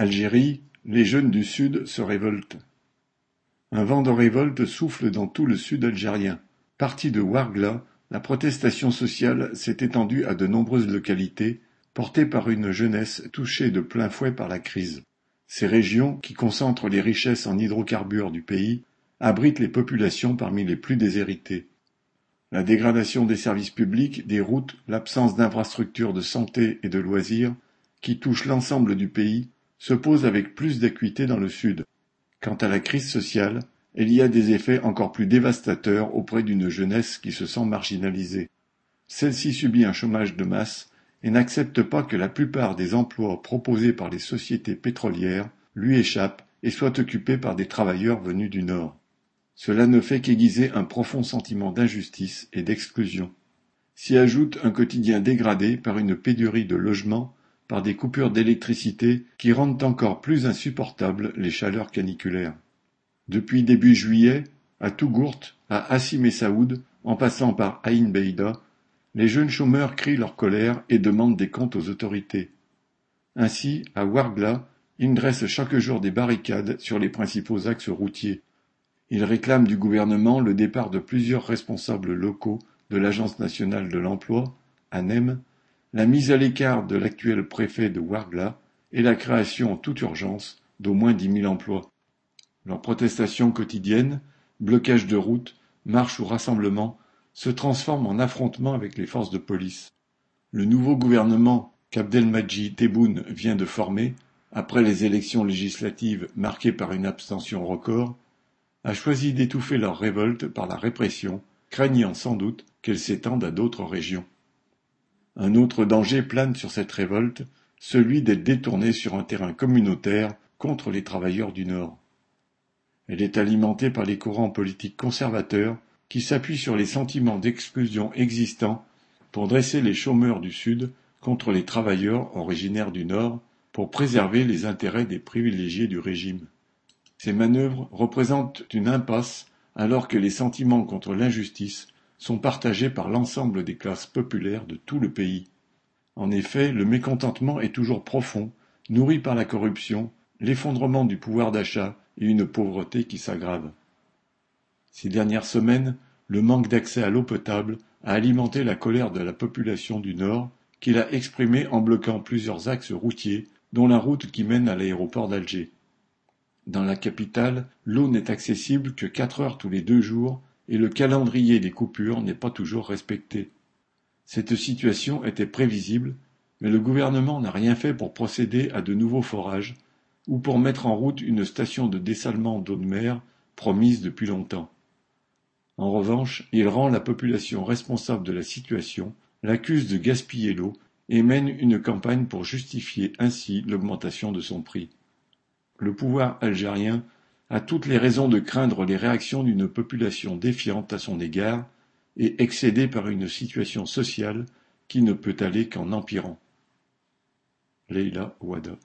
Algérie, les jeunes du Sud se révoltent. Un vent de révolte souffle dans tout le sud algérien. Parti de Ouargla, la protestation sociale s'est étendue à de nombreuses localités, portée par une jeunesse touchée de plein fouet par la crise. Ces régions, qui concentrent les richesses en hydrocarbures du pays, abritent les populations parmi les plus déshéritées. La dégradation des services publics, des routes, l'absence d'infrastructures de santé et de loisirs, qui touchent l'ensemble du pays, se posent avec plus d'acuité dans le Sud. Quant à la crise sociale, il y a des effets encore plus dévastateurs auprès d'une jeunesse qui se sent marginalisée. Celle-ci subit un chômage de masse et n'accepte pas que la plupart des emplois proposés par les sociétés pétrolières lui échappent et soient occupés par des travailleurs venus du Nord. Cela ne fait qu'aiguiser un profond sentiment d'injustice et d'exclusion. S'y ajoute un quotidien dégradé par une pénurie de logements, par des coupures d'électricité qui rendent encore plus insupportables les chaleurs caniculaires. Depuis début juillet, à Tougourt, à Assim Messaoud, en passant par Ain Beida, les jeunes chômeurs crient leur colère et demandent des comptes aux autorités. Ainsi, à Ouargla, ils dressent chaque jour des barricades sur les principaux axes routiers. Il réclame du gouvernement le départ de plusieurs responsables locaux de l'Agence nationale de l'emploi, ANEM, la mise à l'écart de l'actuel préfet de Ouargla et la création en toute urgence d'au moins dix mille emplois. Leurs protestations quotidiennes, blocage de routes, marches ou rassemblements, se transforment en affrontements avec les forces de police. Le nouveau gouvernement qu'Abdelmadjid Tebboune vient de former, après les élections législatives marquées par une abstention record, a choisi d'étouffer leur révolte par la répression, craignant sans doute qu'elle s'étende à d'autres régions. Un autre danger plane sur cette révolte, celui d'être détournée sur un terrain communautaire contre les travailleurs du Nord. Elle est alimentée par les courants politiques conservateurs qui s'appuient sur les sentiments d'exclusion existants pour dresser les chômeurs du Sud contre les travailleurs originaires du Nord pour préserver les intérêts des privilégiés du régime. Ces manœuvres représentent une impasse alors que les sentiments contre l'injustice sont partagés par l'ensemble des classes populaires de tout le pays. En effet, le mécontentement est toujours profond, nourri par la corruption, l'effondrement du pouvoir d'achat et une pauvreté qui s'aggrave. Ces dernières semaines, le manque d'accès à l'eau potable a alimenté la colère de la population du Nord, qu'il a exprimée en bloquant plusieurs axes routiers, dont la route qui mène à l'aéroport d'Alger. Dans la capitale, l'eau n'est accessible que quatre heures tous les deux jours et le calendrier des coupures n'est pas toujours respecté. Cette situation était prévisible, mais le gouvernement n'a rien fait pour procéder à de nouveaux forages ou pour mettre en route une station de dessalement d'eau de mer promise depuis longtemps. En revanche, il rend la population responsable de la situation, l'accuse de gaspiller l'eau et mène une campagne pour justifier ainsi l'augmentation de son prix le pouvoir algérien a toutes les raisons de craindre les réactions d'une population défiante à son égard et excédée par une situation sociale qui ne peut aller qu'en empirant. Leila Ouada